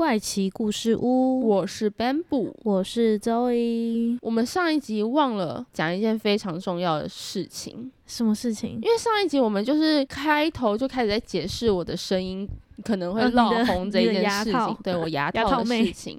怪奇故事屋，我是 Bamboo，我是 Zoe。我们上一集忘了讲一件非常重要的事情，什么事情？因为上一集我们就是开头就开始在解释我的声音可能会闹红这一件事情，对我牙套的事情。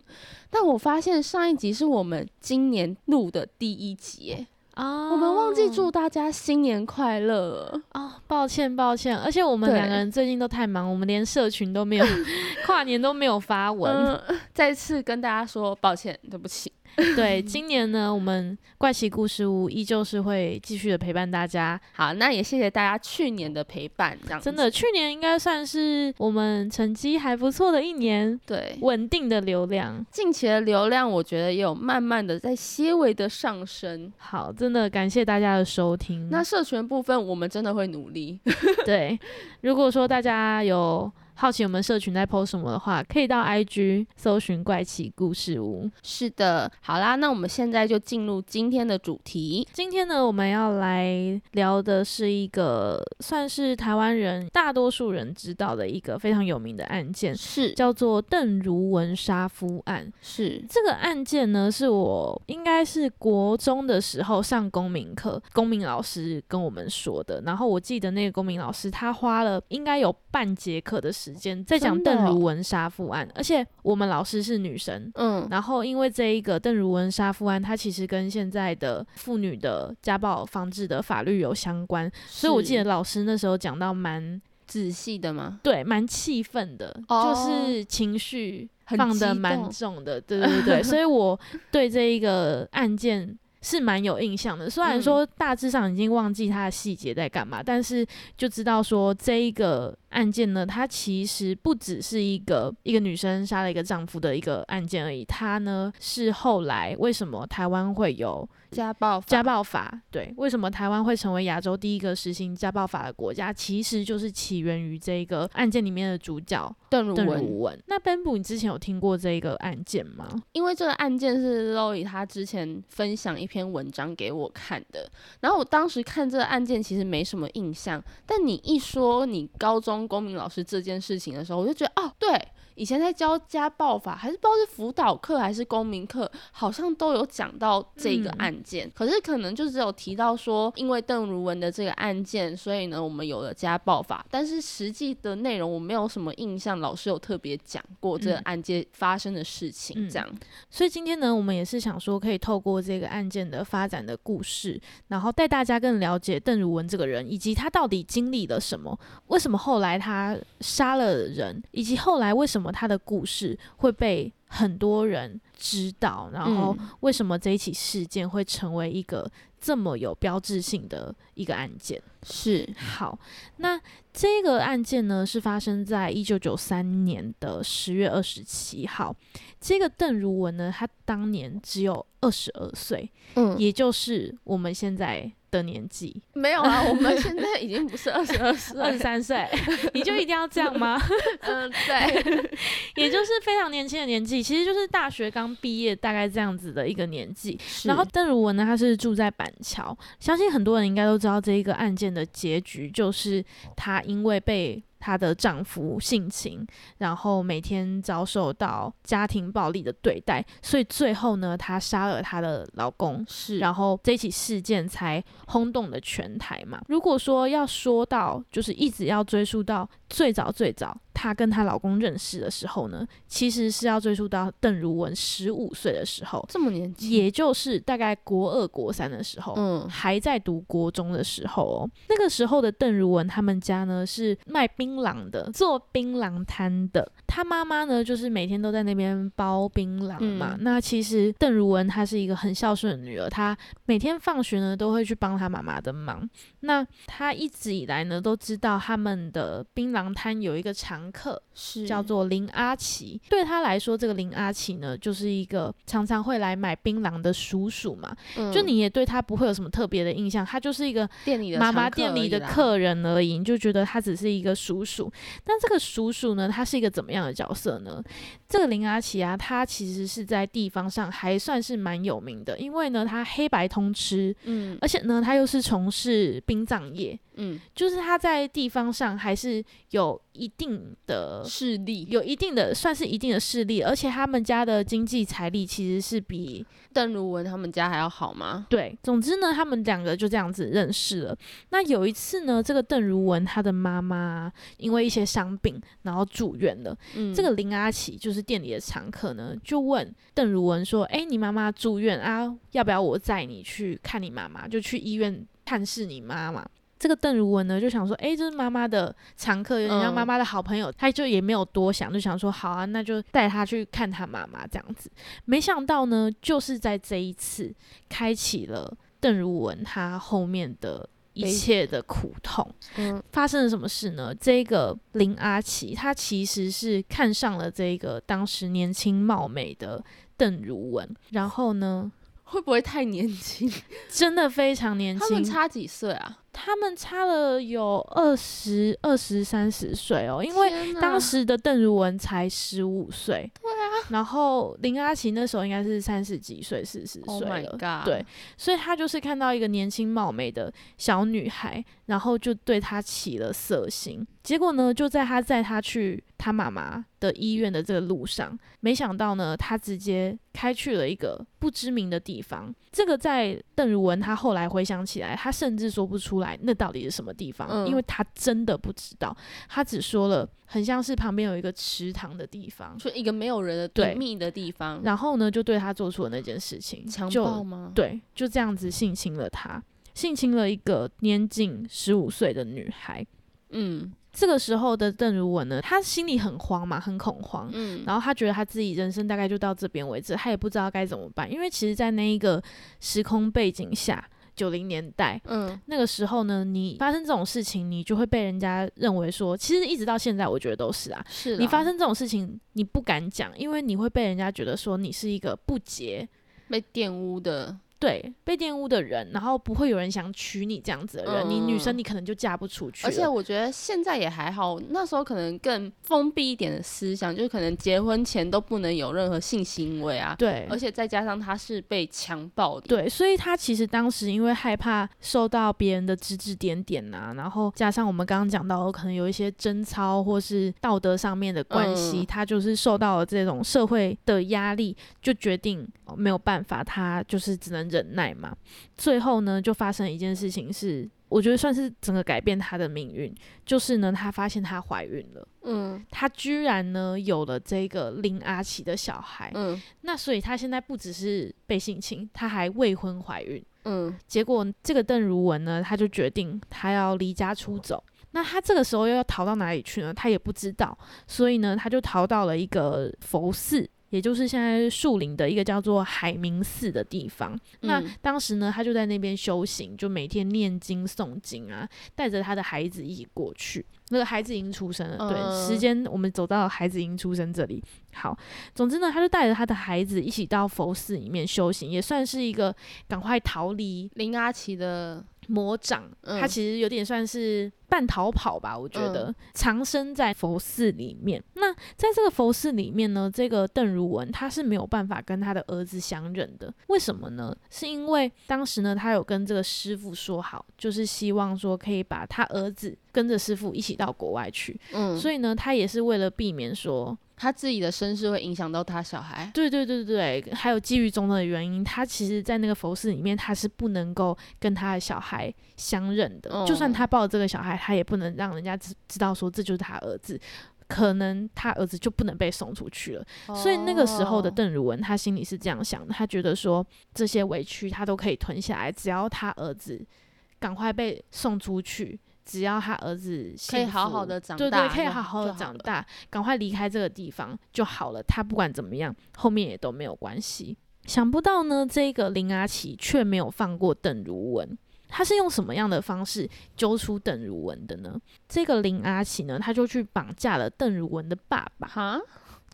但我发现上一集是我们今年录的第一集，哦，我们忘记祝大家新年快乐。了哦，抱歉抱歉，而且我们两个人最近都太忙，我们连社群都没有，跨年都没有发文，再次跟大家说抱歉，对不起。对，今年呢，我们怪奇故事屋依旧是会继续的陪伴大家。好，那也谢谢大家去年的陪伴，这样真的，去年应该算是我们成绩还不错的一年，对，稳定的流量，近期的流量我觉得也有慢慢的在些微的上升。好，真的感谢大家的收听。那社群部分，我们真的会努力。对，如果说大家有。好奇我们社群在 post 什么的话，可以到 IG 搜寻怪奇故事屋。是的，好啦，那我们现在就进入今天的主题。今天呢，我们要来聊的是一个算是台湾人大多数人知道的一个非常有名的案件，是叫做邓如文杀夫案。是这个案件呢，是我应该是国中的时候上公民课，公民老师跟我们说的。然后我记得那个公民老师他花了应该有半节课的时。间在讲邓如文杀父案，而且我们老师是女生，嗯，然后因为这一个邓如文杀父案，它其实跟现在的妇女的家暴防治的法律有相关，所以我记得老师那时候讲到蛮仔细的吗？对，蛮气愤的，就是情绪放的蛮重的，对对对，所以我对这一个案件。是蛮有印象的，虽然说大致上已经忘记它的细节在干嘛，但是就知道说这一个案件呢，它其实不只是一个一个女生杀了一个丈夫的一个案件而已，它呢是后来为什么台湾会有。家暴家暴法对，为什么台湾会成为亚洲第一个实行家暴法的国家？其实就是起源于这个案件里面的主角邓如文。那 Ben 布，你之前有听过这个案件吗？因为这个案件是 Loy 他之前分享一篇文章给我看的，然后我当时看这个案件其实没什么印象，但你一说你高中公民老师这件事情的时候，我就觉得哦，对。以前在教家暴法，还是不知道是辅导课还是公民课，好像都有讲到这个案件。可是可能就只有提到说，因为邓如文的这个案件，所以呢，我们有了家暴法。但是实际的内容我没有什么印象，老师有特别讲过这个案件发生的事情这样。所以今天呢，我们也是想说，可以透过这个案件的发展的故事，然后带大家更了解邓如文这个人，以及他到底经历了什么，为什么后来他杀了人，以及后来为什么。他的故事会被很多人知道，然后为什么这一起事件会成为一个这么有标志性的一个案件？是好，那这个案件呢是发生在一九九三年的十月二十七号。这个邓如文呢，他当年只有二十二岁，嗯，也就是我们现在。的年纪没有啊，我们现在已经不是二十二岁、二十三岁，你就一定要这样吗？嗯，对，也就是非常年轻的年纪，其实就是大学刚毕业，大概这样子的一个年纪。然后邓如文呢，他是住在板桥，相信很多人应该都知道这一个案件的结局，就是他因为被。她的丈夫性侵，然后每天遭受到家庭暴力的对待，所以最后呢，她杀了她的老公，是，然后这起事件才轰动了全台嘛。如果说要说到，就是一直要追溯到最早最早。她跟她老公认识的时候呢，其实是要追溯到邓如文十五岁的时候，这么年轻，也就是大概国二、国三的时候，嗯，还在读国中的时候哦。那个时候的邓如文他们家呢是卖槟槟榔的，做槟榔摊的。他妈妈呢，就是每天都在那边包槟榔嘛。嗯那其实邓如文她是一个很孝顺的女儿，她每天放学呢都会去帮她妈妈的忙。那她一直以来呢都知道他们的槟榔摊有一个常客，是叫做林阿奇。对她来说，这个林阿奇呢，就是一个常常会来买槟榔的叔叔嘛。嗯就你也对他不会有什么特别的印象，他就是一个店里的妈妈店里的客人而已，你就觉得他只是一个叔叔。但这个鼠鼠呢，它是一个怎么样的角色呢？这个林阿奇啊，他其实是在地方上还算是蛮有名的，因为呢，他黑白通吃，嗯而且呢，他又是从事殡葬业，嗯，就是他在地方上还是有一定的势力。有一定的算是一定的势力，而且他们家的经济财力其实是比邓如文他们家还要好吗？对，总之呢，他们两个就这样子认识了。那有一次呢，这个邓如文她的妈妈因为一些伤病，然后住院了。嗯，这个林阿奇就是店里的常客呢，就问邓如文说：“哎，你妈妈住院啊，要不要我载你去看你妈妈？就去医院探视你妈妈。”这个邓如文呢就想说，诶，这是妈妈的常客，有点像嗯妈妈的好朋友，他就也没有多想，就想说好啊，那就带他去看他妈妈这样子。没想到呢，就是在这一次，开启了邓如文她后面的一切的苦痛。嗯发生了什么事呢？这个林阿奇，他其实是看上了这个当时年轻貌美的邓如文，然后呢，会不会太年轻？真的非常年轻，他们差几岁啊？他们差了有二十二十三十岁哦，因为当时的邓如文才十五岁，对啊，然后林阿奇那时候应该是三十几岁、四十 Oh 岁了对，所以他就是看到一个年轻貌美的小女孩，然后就对她起了色心。结果呢，就在他载他去他妈妈的医院的这个路上，没想到呢，他直接开去了一个不知名的地方。这个在邓如文他后来回想起来，他甚至说不出来那到底是什么地方，嗯因为他真的不知道，他只说了很像是旁边有一个池塘的地方。就一个没有人的对隐秘的地方，然后呢，就对他做出了那件事情，强暴吗？对，就这样子性侵了他，性侵了一个年仅十五岁的女孩。嗯这个时候的邓如文呢，她心里很慌嘛，很恐慌。嗯，然后她觉得她自己人生大概就到这边为止，她也不知道该怎么办。因为其实，在那一个时空背景下，九零年代嗯那个时候呢，你发生这种事情，你就会被人家认为说，其实一直到现在，我觉得都是啊。是你发生这种事情，你不敢讲，因为你会被人家觉得说你是一个不洁，被玷污的，对，被玷污的人，然后不会有人想娶你这样子的人，你女生嗯你可能就嫁不出去。而且我觉得现在也还好，那时候可能更封闭一点的思想，就是可能结婚前都不能有任何性行为啊，对，而且再加上他是被强暴的，对，所以他其实当时因为害怕受到别人的指指点点呐、然后加上我们刚刚讲到，可能有一些贞操或是道德上面的关系，嗯他就是受到了这种社会的压力，就决定、哦没有办法，他就是只能忍耐嘛。最后呢，就发生一件事情是。我觉得算是整个改变她的命运，就是呢，她发现她怀孕了，嗯她居然呢有了这个林阿奇的小孩，嗯那所以她现在不只是被性侵，她还未婚怀孕。嗯结果这个邓如文呢，她就决定她要离家出走。那她这个时候又要逃到哪里去呢？她也不知道，所以呢，她就逃到了一个佛寺。也就是现在树林的一个叫做海明寺的地方。那嗯当时呢，他就在那边修行，就每天念经诵经啊，带着他的孩子一起过去。那个孩子已经出生了，对，嗯时间我们走到孩子已经出生这里。好，总之呢，他就带着他的孩子一起到佛寺里面修行，也算是一个赶快逃离林阿奇的，魔掌，嗯。他其实有点算是半逃跑吧，我觉得、藏身在佛寺里面。那在这个佛寺里面呢，这个邓如文他是没有办法跟他的儿子相认的，为什么呢？是因为当时呢，他有跟这个师傅说好，就是希望说可以把他儿子跟着师傅一起到国外去，嗯，所以呢，他也是为了避免说他自己的身世会影响到他小孩，对对对对对，还有基于种种的原因，他其实，在那个佛寺里面，他是不能够跟他的小孩相认的。就算哦他抱着这个小孩，他也不能让人家知知道说这就是他儿子，可能他儿子就不能被送出去了。所以那个时候的哦邓如文，他心里是这样想的，他觉得说这些委屈他都可以吞下来，只要他儿子赶快被送出去，只要他儿子可以好好的长对对，可以好好的长大，赶快离开这个地方就好了。他不管怎么样，后面也都没有关系。想不到呢，这个林阿奇却没有放过邓如文。他是用什么样的方式揪出邓如文的呢？这个林阿奇呢，他就去绑架了邓如文的爸爸。哈，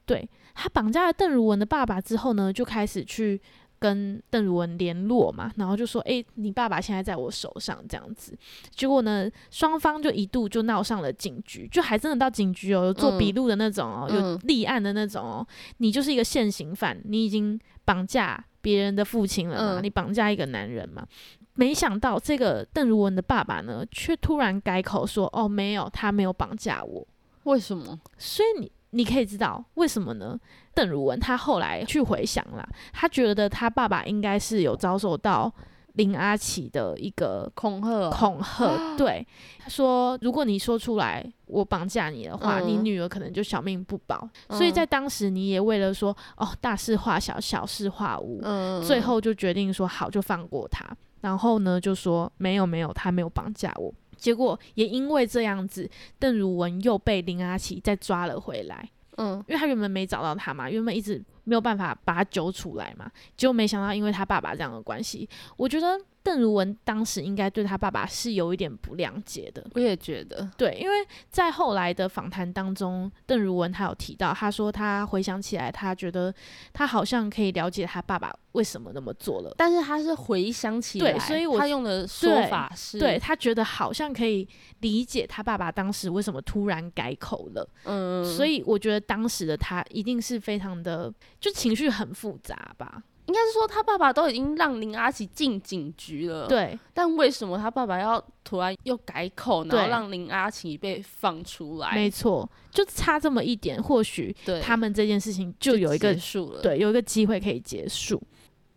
对他绑架了邓如文的爸爸之后呢，就开始去跟邓如文联络嘛，然后就说：“诶，你爸爸现在在我手上，这样子。”结果呢，双方就一度就闹上了警局，就还真的到警局哦，有做笔录的那种哦，有嗯立案的那种哦。你就是一个现行犯，你已经绑架别人的父亲了嘛，嗯你绑架一个男人嘛。没想到这个邓如文的爸爸呢，却突然改口说：“哦，没有，他没有绑架我。”为什么？所以你你可以知道为什么呢？邓如文他后来去回想了，他觉得他爸爸应该是有遭受到林阿奇的一个恐吓哦？恐吓，对他说，如果你说出来我绑架你的话，嗯你女儿可能就小命不保。所以在当时你也为了说哦大事化小，小事化无，嗯，最后就决定说好就放过他，然后呢就说没有没有，他没有绑架我。结果也因为这样子，邓如文又被林阿奇再抓了回来，嗯。因为他原本没找到他嘛，原本一直没有办法把他揪出来嘛，结果没想到因为他爸爸这样的关系，我觉得邓如文当时应该对他爸爸是有一点不谅解的。我也觉得，对，因为在后来的访谈当中，邓如文他有提到，他说他回想起来，他觉得他好像可以了解他爸爸为什么那么做了。但是他是回想起来，对所以我他用的说法是，对，他觉得好像可以理解他爸爸当时为什么突然改口了，嗯，所以我觉得当时的他一定是非常的，就情绪很复杂吧。应该是说他爸爸都已经让林阿奇进警局了，，对但为什么他爸爸要突然又改口，然后让林阿奇被放出来？没错，就差这么一点，或许对，他们这件事情就有一个结束了，，对，有一个机会可以结束。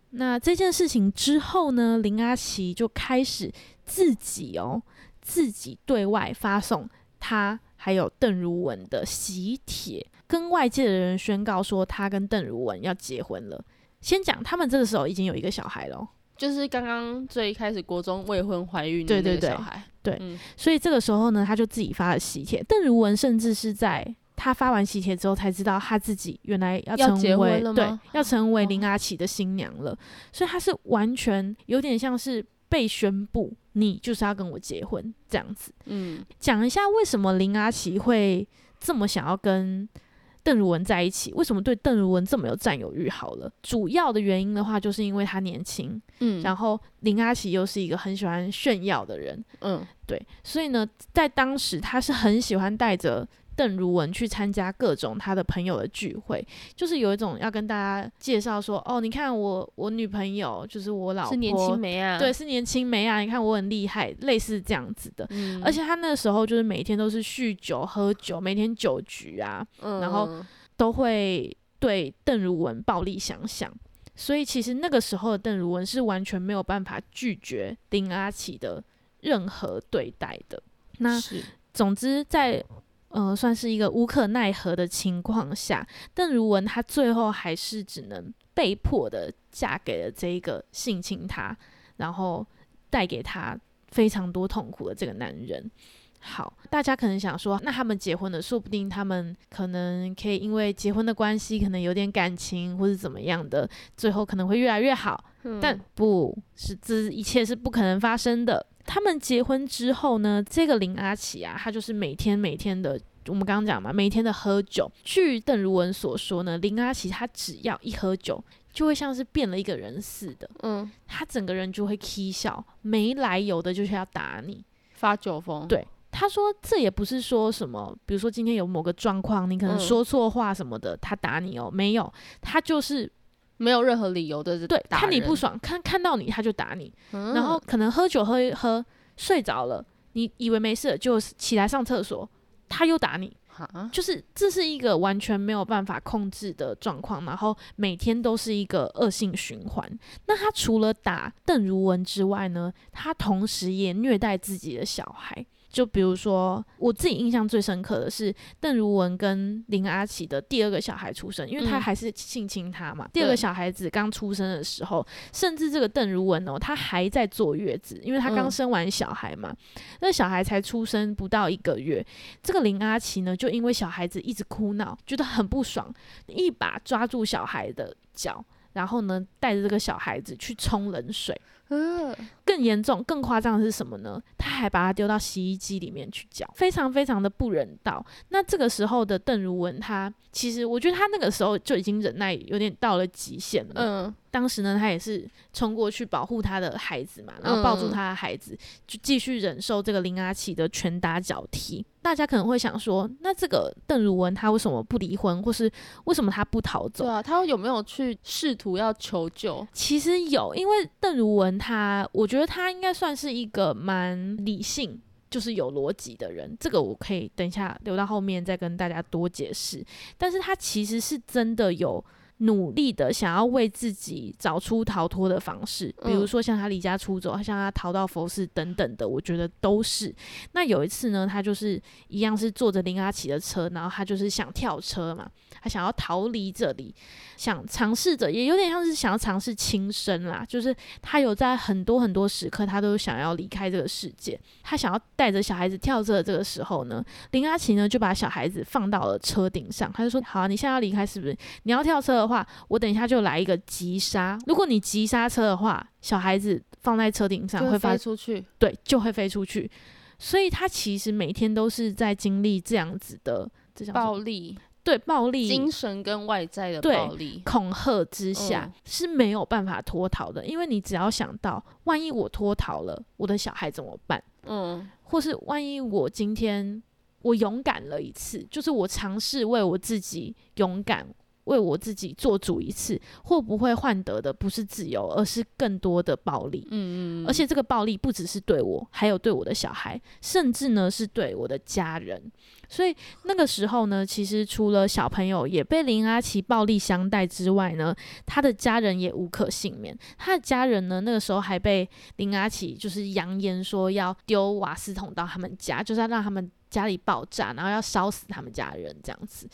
那这件事情之后呢，林阿奇就开始自己哦，自己对外发送他还有邓如文的喜帖，跟外界的人宣告说他跟邓如文要结婚了。先讲，他们这个时候已经有一个小孩了哦，就是刚刚最一开始国中未婚怀孕的那对对对个小孩，对嗯所以这个时候呢，他就自己发了喜帖。邓如文甚至是在他发完喜帖之后，才知道他自己原来要要成为对要成为林哦阿奇的新娘了。所以他是完全有点像是被宣布，你就是要跟我结婚这样子。嗯讲一下为什么林阿奇会这么想要跟邓如文在一起，为什么对邓如文这么有占有欲？好了，主要的原因的话，就是因为他年轻，嗯，然后林阿奇又是一个很喜欢炫耀的人，嗯对，所以呢，在当时他是很喜欢带着邓如文去参加各种他的朋友的聚会，就是有一种要跟大家介绍说，哦，你看我我女朋友就是我老婆，是年轻梅啊，对，，是年轻梅啊，你看我很厉害，类似这样子的。嗯，而且他那时候就是每天都是酗酒喝酒，每天酒局啊，然后嗯都会对邓如文暴力相向。所以其实那个时候的邓如文是完全没有办法拒绝丁阿奇的任何对待的。那总之在，呃算是一个无可奈何的情况下，邓如文她最后还是只能被迫的嫁给了这一个性侵她，然后带给她非常多痛苦的这个男人。好，大家可能想说，那他们结婚了，说不定他们可能可以因为结婚的关系，可能有点感情或者怎么样的，最后可能会越来越好。但嗯不是，这一切是不可能发生的。他们结婚之后呢，这个林阿奇啊，他就是每天每天的，我们刚刚讲嘛，每天的喝酒。据邓如文所说呢，林阿奇他只要一喝酒，就会像是变了一个人似的，嗯。他整个人就会 k 笑，没来由的就是要打你。发酒疯，对他说这也不是说什么，比如说今天有某个状况，你可能嗯。说错话什么的，他打你哦，没有，他就是没有任何理由的，对看你不，爽，看看到你他就打你。嗯然后可能喝酒喝一喝睡着了，你以为没事了，就起来上厕所，他又打你，就是这是一个完全没有办法控制的状况，然后每天都是一个恶性循环。那他除了打邓如文之外呢，他同时也虐待自己的小孩。就比如说，我自己印象最深刻的是邓如文跟林阿奇的第二个小孩出生，因为他嗯还是性侵他嘛。第二个小孩子刚出生的时候，甚至这个邓如文哦，她还在坐月子，因为她刚嗯生完小孩嘛，那小孩才出生不到一个月。这个林阿奇呢，就因为小孩子一直哭闹，觉得很不爽，一把抓住小孩的脚，然后呢，带着这个小孩子去冲冷水。呃，更严重、更夸张的是什么呢？他还把它丢到洗衣机里面去搅，非常非常的不人道。那这个时候的邓如文，他其实我觉得他那个时候就已经忍耐有点到了极限了。嗯，当时呢，他也是冲过去保护他的孩子嘛，然后抱住嗯她的孩子，就继续忍受这个林阿奇的拳打脚踢。大家可能会想说，那这个邓如文她为什么不离婚，或是为什么她不逃走对？啊，他有没有去试图要求救？其实有，因为邓如文她，我觉得她应该算是一个蛮理性，就是有逻辑的人。这个我可以等一下留到后面再跟大家多解释。但是她其实是真的有努力的想要为自己找出逃脱的方式，比如嗯说像他离家出走，像他逃到佛寺等等的，我觉得都是。那有一次呢，他就是一样是坐着林阿奇的车，然后他就是想跳车嘛，他想要逃离这里。想尝试着，也有点像是想要尝试轻生啦，就是他有在很多很多时刻，他都想要离开这个世界，他想要带着小孩子跳车的这个时候呢，林阿奇呢就把小孩子放到了车顶上，他就说：“好、啊，你现在要离开是不是？你要跳车的话，我等一下就来一个急刹。如果你急刹车的话，小孩子放在车顶上会飞出去。对，就会飞出去。所以他其实每天都是在经历这样子的暴力、对暴力精神跟外在的暴力，恐吓之下、嗯是没有办法脱逃的，因为你只要想到，万一我脱逃了，我的小孩怎么办？嗯，或是万一我今天我勇敢了一次，就是我尝试为我自己勇敢。为我自己做主一次，会不会换得的不是自由，而是更多的暴力？嗯嗯，而且这个暴力不只是对我，还有对我的小孩，甚至呢是对我的家人。所以那个时候呢，其实除了小朋友也被林阿奇暴力相待之外呢，他的家人也无可幸免。他的家人呢，那个时候还被林阿奇就是扬言说要丢瓦斯桶到他们家，就是要让他们。家里爆炸，然后要烧死他们家人这样子。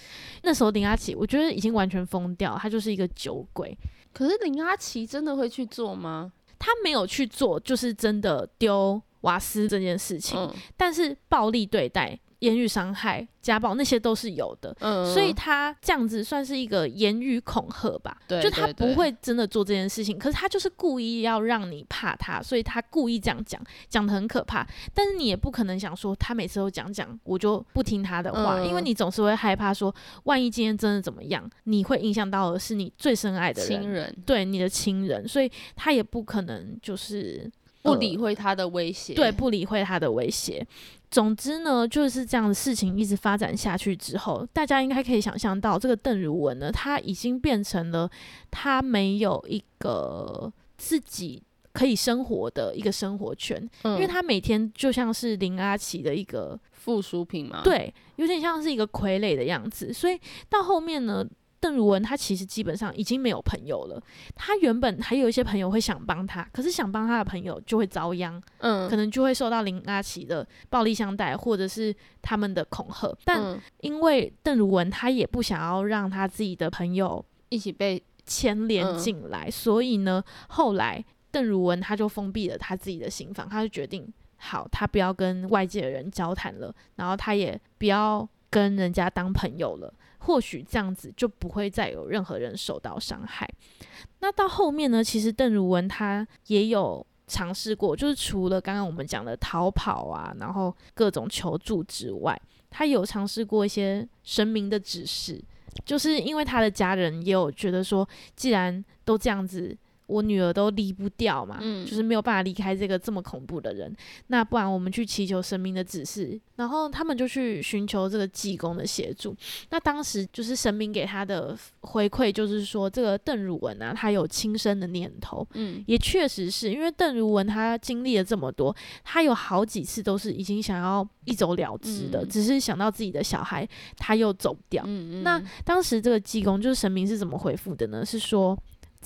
那时候林阿奇，我觉得已经完全疯掉，他就是一个酒鬼。可是林阿奇真的会去做吗？他没有去做，就是真的丢瓦斯这件事情，嗯但是暴力对待、言语伤害、家暴那些都是有的。嗯，所以他这样子算是一个言语恐吓吧，对就他不会真的做这件事情，可是他就是故意要让你怕他，所以他故意这样讲，讲的很可怕。但是你也不可能想说他每次都讲讲，我就不听他的话，因为嗯你总是会害怕说，万一今天真的怎么样，你会影响到的是你最深爱的人，亲人对你的亲人，所以他也不可能就是不呃理会他的威胁，对，不理会他的威胁。总之呢，就是这样的事情一直发展下去之后，大家应该可以想象到，这个邓如文呢，他已经变成了他没有一个自己可以生活的一个生活圈，嗯，因为他每天就像是林阿奇的一个附属品嘛，，对，有点像是一个傀儡的样子。所以到后面呢，邓如文他其实基本上已经没有朋友了。他原本还有一些朋友会想帮他，可是想帮他的朋友就会遭殃，嗯，可能就会受到林阿奇的暴力相待，或者是他们的恐吓。但嗯因为邓如文他也不想要让他自己的朋友一起被牵连嗯进来，所以呢，后来邓如文他就封闭了他自己的心房，他就决定，好，他不要跟外界的人交谈了，然后他也不要跟人家当朋友了，或许这样子就不会再有任何人受到伤害。那到后面呢，其实邓如文他也有。尝试过，就是除了刚刚我们讲的逃跑啊，然后各种求助之外，他有尝试过一些神明的指示，就是因为他的家人也有觉得说，既然都这样子，我女儿都离不掉嘛，嗯就是没有办法离开这个这么恐怖的人，那不然我们去祈求神明的指示，然后他们就去寻求这个济公的协助。那当时就是神明给他的回馈，就是说这个邓汝文啊，他有轻生的念头，嗯也确实是因为邓汝文他经历了这么多，他有好几次都是已经想要一走了之的，嗯只是想到自己的小孩，他又走不掉。那当时这个济公就是神明是怎么回复的呢？是说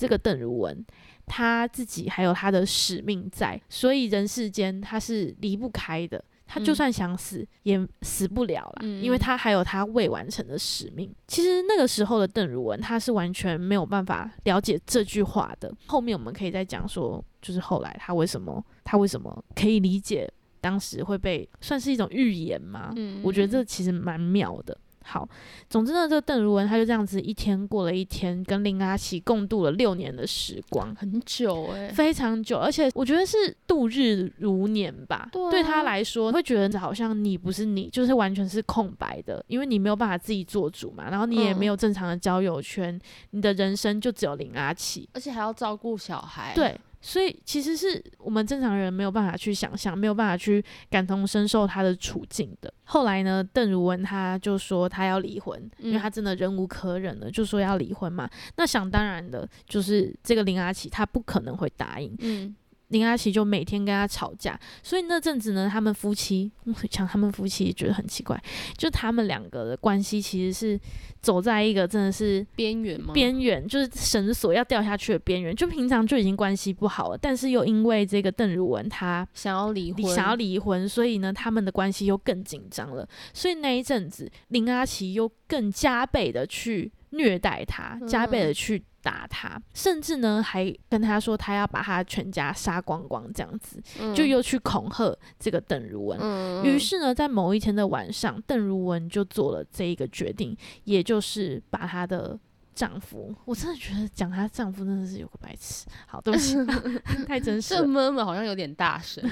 这个邓如文他自己还有他的使命在，所以人世间他是离不开的。他就嗯算想死也死不了了，嗯因为他还有他未完成的使命。其实那个时候的邓如文，他是完全没有办法了解这句话的。后面我们可以再讲说，就是后来他为什么他为什么可以理解当时会被算是一种预言嘛？嗯我觉得这其实蛮妙的。好，总之呢，这个邓如文他就这样子一天过了一天，跟林阿奇共度了六年的时光。很久哎、非常久，而且我觉得是度日如年吧。对啊他来说，会觉得好像你不是你，就是完全是空白的，因为你没有办法自己做主嘛，然后你也嗯没有正常的交友圈，你的人生就只有林阿奇。而且还要照顾小孩。对，所以其实是我们正常人没有办法去想象，没有办法去感同身受他的处境的。后来呢，邓如文他就说他要离婚，因为嗯他真的忍无可忍了，就说要离婚嘛。那想当然的就是这个林阿奇他不可能会答应，嗯，林阿奇就每天跟他吵架，所以那阵子呢，他们夫妻讲他们夫妻也觉得很奇怪，就他们两个的关系其实是走在一个真的是边缘吗？边缘，就是绳索要掉下去的边缘。就平常就已经关系不好了，但是又因为这个邓如文他想要离婚，想要离婚，所以呢，他们的关系又更紧张了。所以那一阵子，林阿奇又更加倍的去虐待他，加倍的去打他，甚至呢还跟他说他要把他全家杀光光，这样子，嗯就又去恐吓这个邓如文。嗯，于是呢，在某一天的晚上，邓如文就做了这一个决定，也就是把她的丈夫，我真的觉得讲她丈夫真的是有个白痴。好，对不起，太真实了这了。妈妈好像有点大声。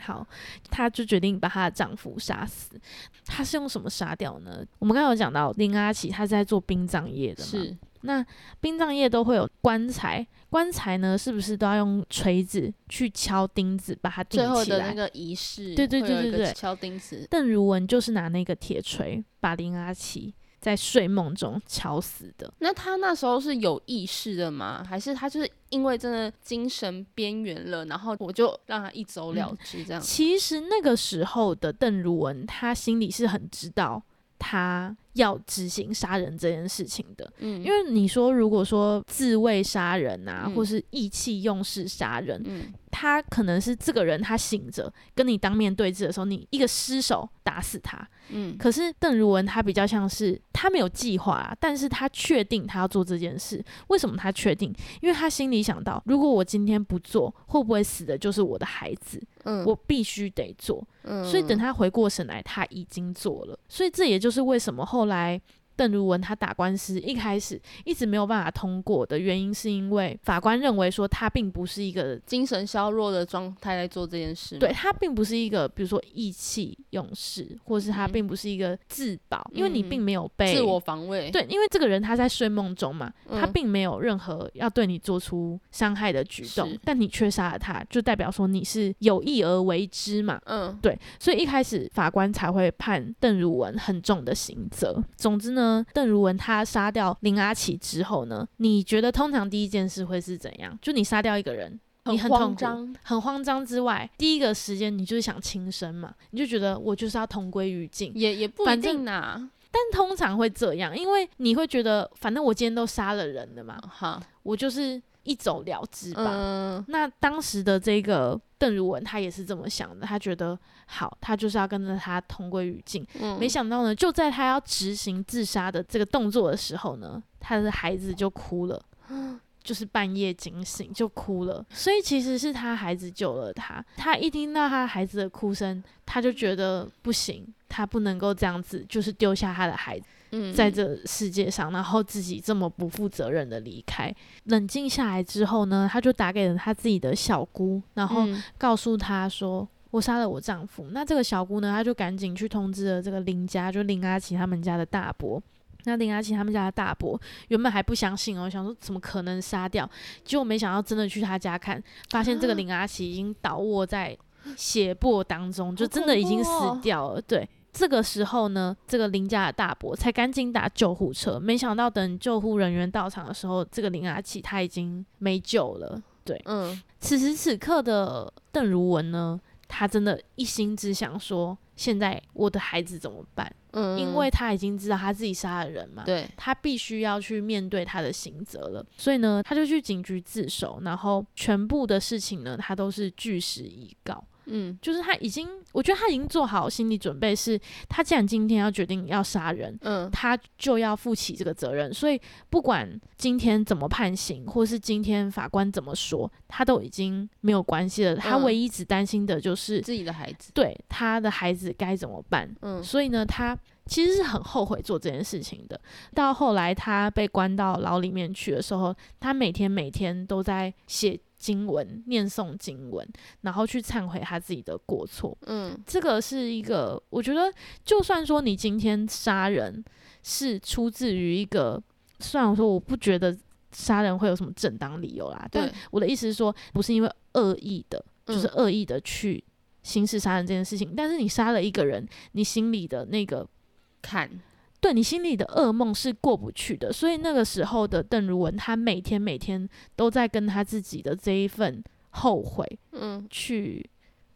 好，她就决定把她的丈夫杀死。她是用什么杀掉呢？我们刚刚有讲到林阿奇，她是在做殡葬业的嘛，是，那殡葬业都会有棺材，棺材呢是不是都要用锤子去敲钉子把它钉最后起来？的那个仪式，对对对对对敲钉子。邓如文就是拿那个铁锤把林阿奇在睡梦中敲死的。那他那时候是有意识的吗？还是他就是因为真的精神边缘了，然后我就让他一走了之这样？其实那个时候的邓如文，他心里是很知道他要执行杀人这件事情的。嗯，因为你说，如果说自卫杀人啊，嗯或是意气用事杀人，嗯他可能是这个人他醒着跟你当面对质的时候，你一个失手打死他。嗯可是邓如文他比较像是他没有计划啊，但是他确定他要做这件事。为什么他确定？因为他心里想到，如果我今天不做，会不会死的就是我的孩子？嗯，我必须得做。嗯所以等他回过神来，他已经做了。所以这也就是为什么后来邓如文他打官司一开始一直没有办法通过的原因，是因为法官认为说他并不是一个。精神削弱的状态在做这件事。对他并不是一个，比如说意气用事，或是他嗯并不是一个自保，因为你嗯并没有被自我防卫。对，因为这个人他在睡梦中嘛，他嗯并没有任何要对你做出伤害的举动，但你却杀了他，就代表说你是有意而为之嘛。嗯对，所以一开始法官才会判邓如文很重的刑责。总之呢，邓如文他杀掉林阿奇之后呢，你觉得通常第一件事会是怎样？就你杀掉一个人，你很慌张。很慌张之外，第一个时间你就是想轻生嘛，你就觉得我就是要同归于尽。也也不一反正定呐，但通常会这样，因为你会觉得，反正我今天都杀了人了嘛，哈，我就是一走了之吧。嗯那当时的这个邓如文，他也是这么想的，他觉得好，他就是要跟着他同归于尽。嗯，没想到呢，就在他要执行自杀的这个动作的时候呢，他的孩子就哭了。就是半夜惊醒就哭了，所以其实是他孩子救了他。他一听到他孩子的哭声，他就觉得不行，他不能够这样子，就是丢下他的孩子。嗯在这世界上，然后自己这么不负责任的离开。冷静下来之后呢，他就打给了他自己的小姑，然后嗯告诉他说：“我杀了我丈夫。”那这个小姑呢，她就赶紧去通知了这个林家，就林阿奇他们家的大伯。那林阿奇他们家的大伯原本还不相信哦，想说怎么可能杀掉？结果没想到真的去他家看，发现这个林阿奇已经倒卧在血泊当中，就真的已经死掉了。对，这个时候呢，这个林家的大伯才赶紧打救护车，没想到等救护人员到场的时候，这个林阿奇他已经没救了。对，嗯此时此刻的邓如文呢，他真的一心只想说，现在我的孩子怎么办？嗯，因为他已经知道他自己杀了人嘛，对，他必须要去面对他的刑责了，所以呢，他就去警局自首，然后全部的事情呢，他都是据实以告。嗯就是他已经，我觉得他已经做好心理准备是，他既然今天要决定要杀人，嗯他就要负起这个责任。所以不管今天怎么判刑，或是今天法官怎么说，他都已经没有关系了。他嗯唯一只担心的就是自己的孩子，对他的孩子该怎么办。嗯所以呢，他其实是很后悔做这件事情的。到后来他被关到牢里面去的时候，他每天每天都在写经文、念诵经文，然后去忏悔他自己的过错。嗯。这个是一个，我觉得，就算说你今天杀人是出自于一个，虽然我说我不觉得杀人会有什么正当理由啦，但我的意思是说，不是因为恶意的，就是嗯恶意的去行使杀人这件事情，但是你杀了一个人，你心里的那个看，对你心里的噩梦是过不去的，所以那个时候的邓如文，他每天每天都在跟他自己的这一份后悔嗯去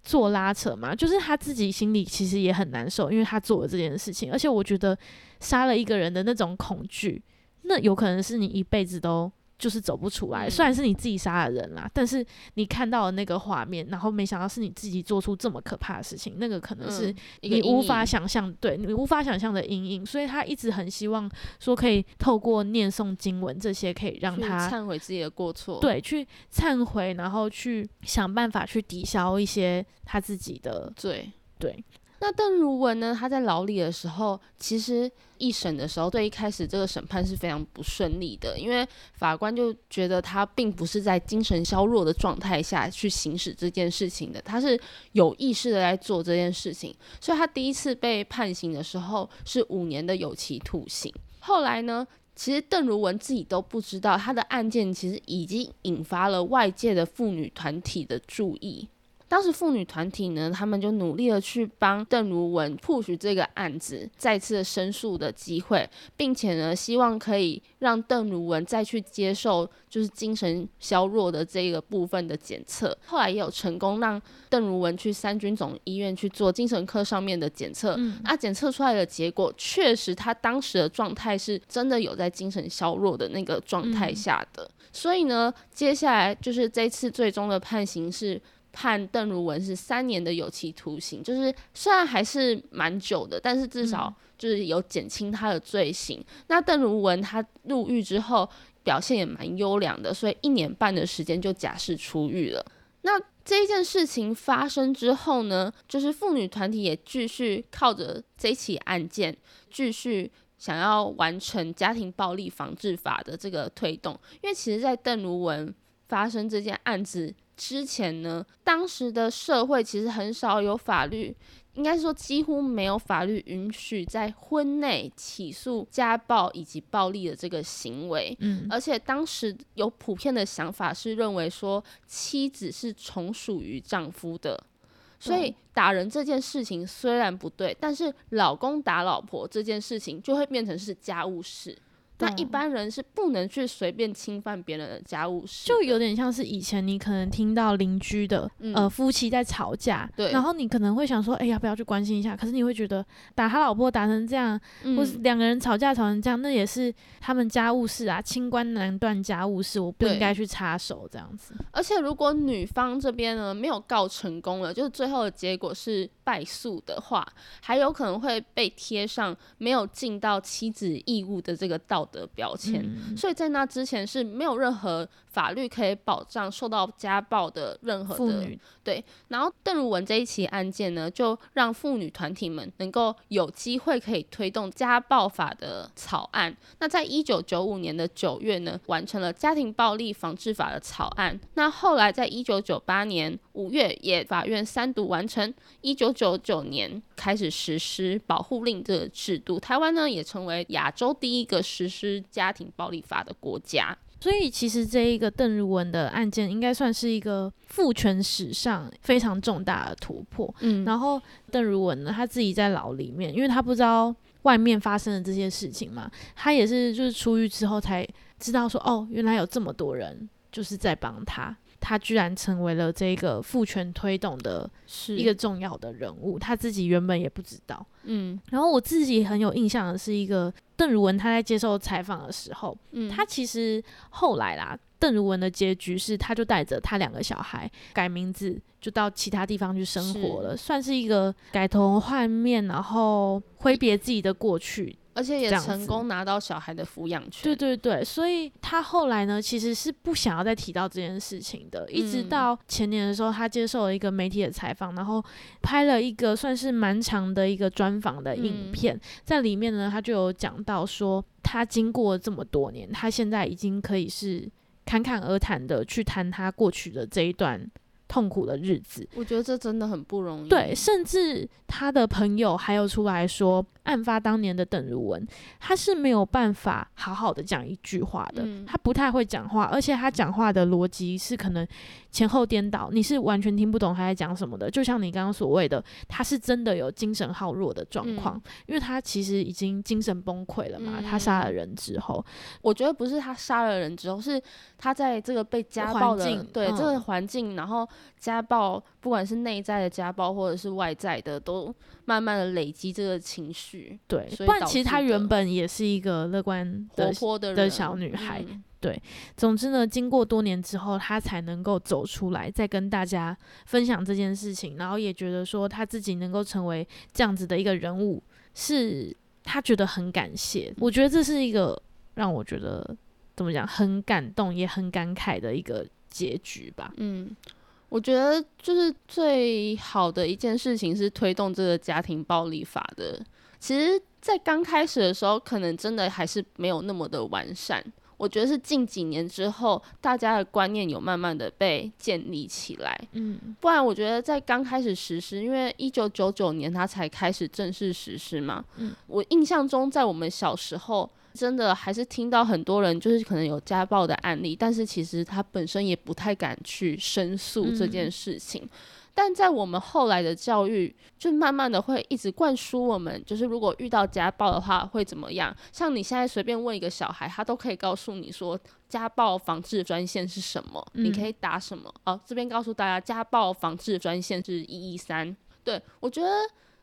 做拉扯嘛，就是他自己心里其实也很难受，因为他做了这件事情，而且我觉得杀了一个人的那种恐惧，那有可能是你一辈子都。就是走不出来，嗯。虽然是你自己杀的人啦，但是你看到了那个画面，然后没想到是你自己做出这么可怕的事情，那个可能是你无法想象，对你无法想象的阴影，所以他一直很希望说可以透过念诵经文这些，可以让他忏悔自己的过错，，对去忏悔，然后去想办法去抵消一些他自己的罪。对，那邓如文呢？他在牢里的时候，其实一审的时候，对一开始这个审判是非常不顺利的，因为法官就觉得他并不是在精神消弱的状态下去行使这件事情的，他是有意识的在做这件事情，所以他第一次被判刑的时候是五年的有期徒刑。后来呢？其实邓如文自己都不知道，他的案件其实已经引发了外界的妇女团体的注意。当时妇女团体呢，他们就努力的去帮邓如文 push 这个案子再次的申诉的机会，并且呢，希望可以让邓如文再去接受就是精神削弱的这个部分的检测。后来也有成功让邓如文去三军总医院去做精神科上面的检测，嗯啊，检测出来的结果确实他当时的状态是真的有在精神削弱的那个状态嗯下的。所以呢，接下来就是这次最终的判刑是判邓如文是三年的有期徒刑，就是虽然还是蛮久的，但是至少嗯就是有减轻他的罪行。那邓如文他入狱之后表现也蛮优良的，所以一年半的时间就假释出狱了。那这一件事情发生之后呢，就是妇女团体也继续靠着这起案件继续想要完成家庭暴力防治法的这个推动，因为其实，在邓如文发生这件案子之前呢，当时的社会其实很少有法律，应该说几乎没有法律允许在婚内起诉家暴以及暴力的这个行为。嗯而且当时有普遍的想法是认为说妻子是从属于丈夫的，所以打人这件事情虽然不对，但是老公打老婆这件事情就会变成是家务事。那一般人是不能去随便侵犯别人的家务事，就有点像是以前你可能听到邻居的、嗯呃夫妻在吵架，对然后你可能会想说，哎、要不要去关心一下？可是你会觉得打他老婆打成这样，或是嗯两个人吵架吵成这样，那也是他们家务事啊，清官难断家务事，我不应该去插手这样子。而且如果女方这边呢没有告成功了，就是最后的结果是败诉的话，还有可能会被贴上没有尽到妻子义务的这个道德标签。嗯所以在那之前是没有任何法律可以保障受到家暴的任何的对。然后邓如文这一起案件呢，就让妇女团体们能够有机会可以推动家暴法的草案。那在一九九五年的九月呢，完成了家庭暴力防治法的草案。那后来在一九九八年五月，也法院三读完成。一九九九年开始实施保护令这个制度，台湾呢也成为亚洲第一个实施家庭暴力法的国家。所以其实这一个邓如文的案件，应该算是一个父权史上非常重大的突破。嗯然后邓如文呢，他自己在牢里面，因为他不知道外面发生的这些事情嘛，他也是就是出狱之后才知道说，哦，原来有这么多人就是在帮他，他居然成为了这个父权推动的一个重要的人物，他自己原本也不知道。嗯然后我自己很有印象的是一个邓如文，他在接受采访的时候，嗯，他其实后来啦，邓如文的结局是，他就带着他两个小孩改名字，就到其他地方去生活了，算是一个改头换面，然后挥别自己的过去。而且也成功拿到小孩的抚养权。对对对，所以他后来呢，其实是不想要再提到这件事情的。一直到前年的时候，他接受了一个媒体的采访，然后拍了一个算是蛮长的一个专访的影片，在里面呢，他就有讲到说，他经过这么多年，他现在已经可以是侃侃而谈的去谈他过去的这一段。痛苦的日子，我觉得这真的很不容易。对，甚至他的朋友还有出来说，案发当年的邓如文，他是没有办法好好的讲一句话的，他不太会讲话，而且他讲话的逻辑是可能前后颠倒，你是完全听不懂他在讲什么的。就像你刚刚所谓的，他是真的有精神耗弱的状况，因为他其实已经精神崩溃了嘛。他杀了人之后，我觉得不是他杀了人之后，是他在这个被家暴的对这个环境，然后。家暴，不管是内在的家暴或者是外在的，都慢慢的累积这个情绪。对，不然其实她原本也是一个乐观活泼的的小女孩。对，总之呢，经过多年之后，她才能够走出来，再跟大家分享这件事情，然后也觉得说她自己能够成为这样子的一个人物，是她觉得很感谢。我觉得这是一个让我觉得怎么讲，很感动也很感慨的一个结局吧。嗯。我觉得就是最好的一件事情是推动这个家庭暴力法的。其实，在刚开始的时候，可能真的还是没有那么的完善。我觉得是近几年之后，大家的观念有慢慢的被建立起来。嗯，不然我觉得在刚开始实施，因为一九九九年它才开始正式实施嘛。嗯，我印象中在我们小时候。真的还是听到很多人就是可能有家暴的案例，但是其实他本身也不太敢去申诉这件事情。但在我们后来的教育，就慢慢的会一直灌输我们，就是如果遇到家暴的话会怎么样？像你现在随便问一个小孩，他都可以告诉你说家暴防治专线是什么，你可以打什么。哦，这边告诉大家，家暴防治专线是一一三。对我觉得。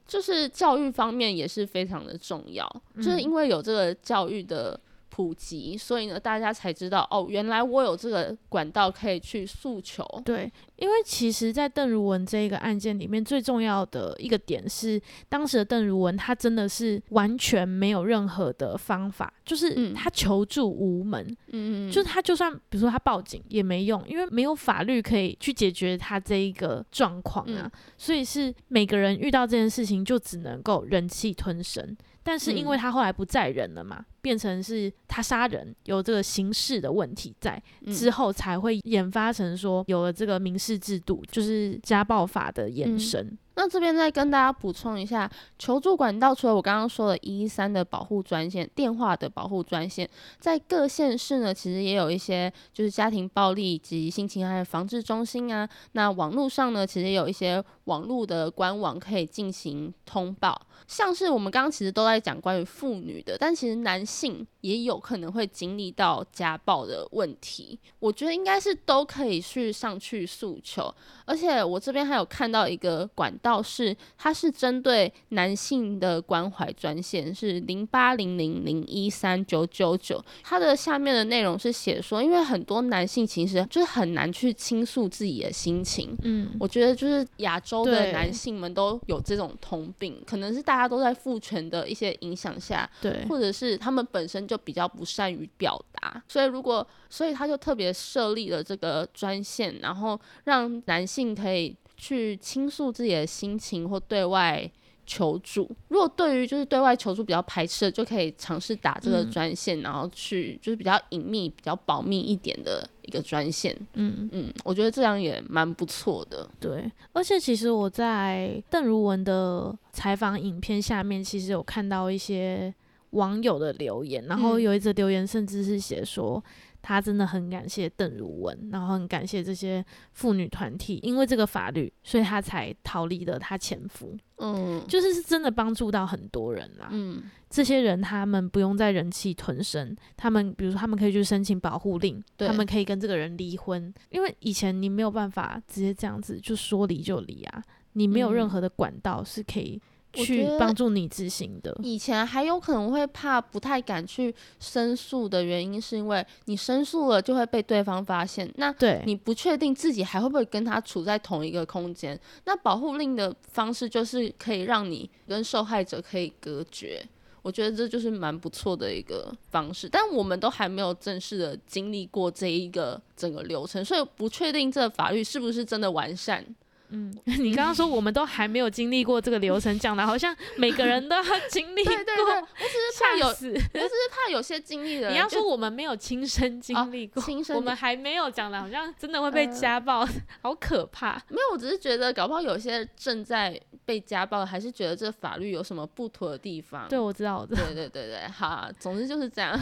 就是教育方面也是非常的重要，就是因为有这个教育的。普及，所以呢，大家才知道哦，原来我有这个管道可以去诉求。对，因为其实，在邓如文这一个案件里面，最重要的一个点是，当时的邓如文他真的是完全没有任何的方法，就是他求助无门。嗯嗯，就是他就算比如说他报警也没用，因为没有法律可以去解决他这一个状况啊。所以是每个人遇到这件事情，就只能够忍气吞声。但是因为他后来不在人了嘛，变成是他杀人有这个刑事的问题在之后才会研发成说有了这个民事制度，就是家暴法的延伸。那这边再跟大家补充一下，求助管道除了我刚刚说的一一三的保护专线电话的保护专线，在各县市呢，其实也有一些就是家庭暴力及性侵害防治中心啊。那网络上呢，其实有一些网络的官网可以进行通报。像是我们刚刚其实都在讲关于妇女的，但其实男性信也有可能会经历到家暴的问题。我觉得应该是都可以去上去诉求，而且我这边还有看到一个管道是，它是针对男性的关怀专线，是零八零零零一三九九九。它的下面的内容是写说，因为很多男性其实就是很难去倾诉自己的心情。嗯，我觉得就是亚洲的男性们都有这种通病，可能是大。大家都在父权的一些影响下，对，或者是他们本身就比较不善于表达，所以如果，所以他就特别设立了这个专线，然后让男性可以去倾诉自己的心情或对外。求助，如果对于就是对外求助比较排斥，就可以尝试打这个专线，然后去就是比较隐秘、比较保密一点的一个专线。嗯嗯，我觉得这样也蛮不错的。对，而且其实我在邓如文的采访影片下面，其实有看到一些网友的留言，然后有一则留言甚至是写说。他真的很感谢邓如文，然后很感谢这些妇女团体，因为这个法律，所以他才逃离了他前夫。嗯，就是是真的帮助到很多人啦。嗯，这些人他们不用再忍气吞声，他们比如说他们可以去申请保护令，他们可以跟这个人离婚，因为以前你没有办法直接这样子就说离就离啊，你没有任何的管道是可以。去帮助你执行的。以前还有可能会怕不太敢去申诉的原因，是因为你申诉了就会被对方发现，那对，你不确定自己还会不会跟他处在同一个空间。那保护令的方式就是可以让你跟受害者可以隔绝。我觉得这就是蛮不错的一个方式，但我们都还没有正式的经历过这一个整个流程，所以不确定这个法律是不是真的完善。嗯，你刚刚说我们都还没有经历过这个流程，讲的好像每个人都要经历过，对对对，我只是怕有，我只是怕有些经历的，你要说我们没有亲身经历过，亲身我们还没有讲的，好像真的会被呃家暴，好可怕。没有，我只是觉得搞不好有些正在被家暴，还是觉得这法律有什么不妥的地方。对，我知道，我知道，对对对对，好，总之就是这样。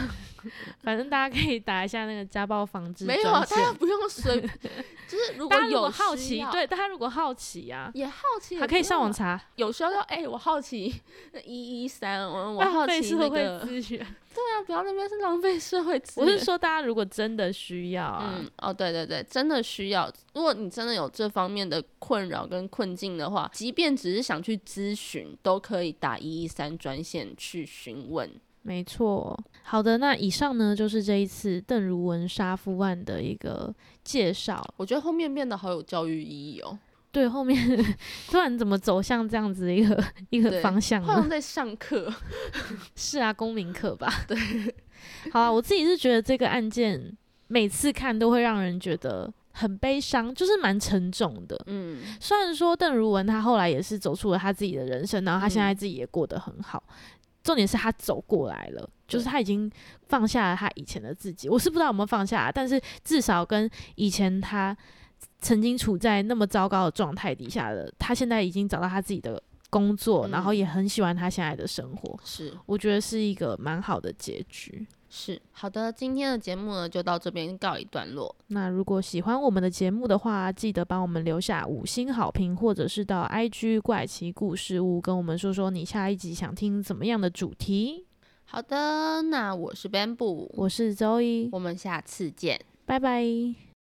反正大家可以打一下那个家暴防治没有啊，大家不用随，就是如果有好奇，对，大家如果好奇啊，也好奇还可以上网查，有时候要哎、我好奇一一三，我我好奇社会那个，资源。对啊，不要那边是浪费社会资源。我是说，大家如果真的需要啊，嗯，哦，对对对，真的需要。如果你真的有这方面的困扰跟困境的话，即便只是想去咨询，都可以打一一三专线去询问。没错。好的，那以上呢就是这一次邓如文杀夫案的一个介绍。我觉得后面变得好有教育意义哦，对，后面 突然怎么走向这样子的一个一个方向呢？好像在上课。是啊，公民课吧？对。好啊，我自己是觉得这个案件每次看都会让人觉得很悲伤，就是蛮沉重的。嗯，虽然说邓如文她后来也是走出了她自己的人生，然后她现在自己也过得很好。重点是他走过来了，就是他已经放下了他以前的自己。我是不知道有没有放下，但是至少跟以前她曾经处在那么糟糕的状态底下的，他现在已经找到他自己的工作，然后嗯也很喜欢他现在的生活。是我觉得是一个蛮好的结局。是，好的，今天的节目呢就到这边告一段落。那如果喜欢我们的节目的话，记得帮我们留下五星好评，或者是到 IG 怪奇故事屋跟我们说说你下一集想听怎么样的主题。好的，那我是 Bamboo，我是周一，我们下次见。拜拜。